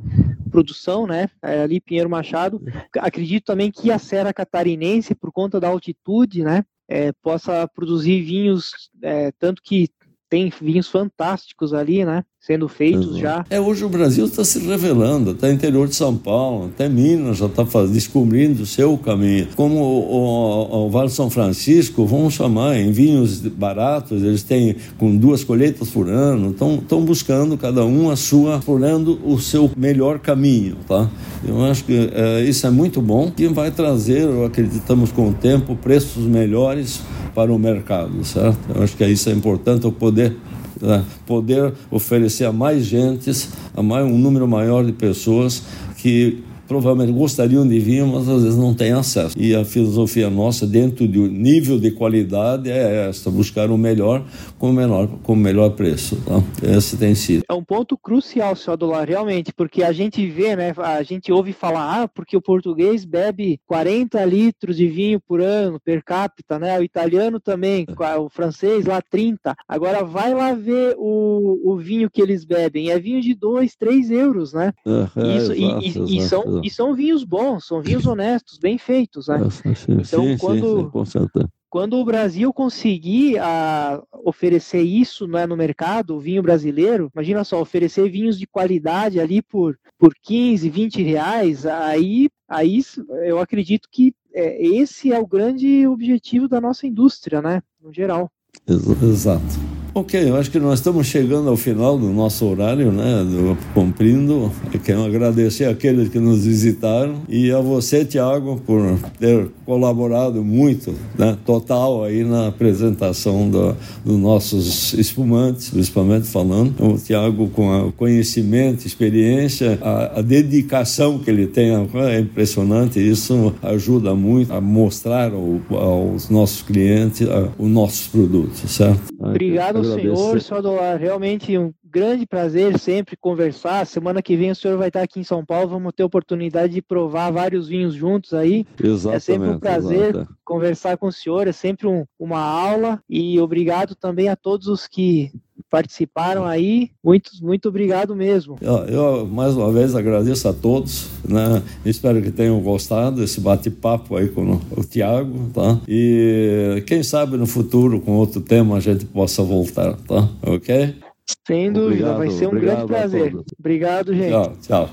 produção, né? É, ali Pinheiro Machado. Acredito também que a Serra Catarinense, por conta da altitude, né? É, possa produzir vinhos, é, tanto que tem vinhos fantásticos ali, né? Sendo feitos Exato. já. É, hoje o Brasil está se revelando, até interior de São Paulo, até Minas já está descobrindo o seu caminho. Como o, o, o, Vale São Francisco, vamos chamar, em vinhos baratos, eles têm com duas colheitas por ano, estão buscando cada um a sua, explorando o seu melhor caminho, tá? Eu acho que é, isso é muito bom e vai trazer, acreditamos com o tempo, preços melhores para o mercado, certo? Eu acho que isso é importante, o poder né? poder oferecer a mais gentes, a mais, um número maior de pessoas que provavelmente gostariam de vir, mas às vezes não têm acesso. E a filosofia nossa, dentro do nível de qualidade, é esta: buscar o melhor com o menor, com o melhor preço. Tá? Esse tem sido. É um ponto crucial, senhor Dolar, realmente, porque a gente vê, né? A gente ouve falar, ah, porque o português bebe 40 litros de vinho por ano, per capita, né? O italiano também, é. o francês lá 30. Agora vai lá ver o, o vinho que eles bebem. É vinho de 2, 3 euros, né? É, Isso, exato, e, e, e são e são vinhos bons, são vinhos honestos, bem feitos, né? Sim, então, sim, quando, sim, quando o Brasil conseguir a, oferecer isso né, no mercado, o vinho brasileiro, imagina só, oferecer vinhos de qualidade ali por, por 15, 20 reais, aí, aí eu acredito que é, esse é o grande objetivo da nossa indústria, né? No geral. Exato. Ok, eu acho que nós estamos chegando ao final do nosso horário, né? Do, cumprindo. Eu quero agradecer àqueles que nos visitaram e a você, Tiago, por ter colaborado muito, né? Total aí na apresentação do, dos nossos espumantes, principalmente falando. O Tiago, com o conhecimento, experiência, a, a, dedicação que ele tem é impressionante. Isso ajuda muito a mostrar ao, aos nossos clientes os nossos produtos, certo? Obrigado, senhor, senhor. Realmente um grande prazer sempre conversar. Semana que vem o senhor vai estar aqui em São Paulo. Vamos ter oportunidade de provar vários vinhos juntos aí. Exatamente. É sempre um prazer exatamente. conversar com o senhor. É sempre um, uma aula. E obrigado também a todos os que participaram aí. Muito, muito obrigado mesmo. Eu, eu, mais uma vez agradeço a todos, né? Espero que tenham gostado desse bate-papo aí com o Tiago, tá? E quem sabe no futuro com outro tema a gente possa voltar, tá? Ok? Sem dúvida, obrigado, vai ser um grande prazer. Obrigado, gente. Tchau, tchau.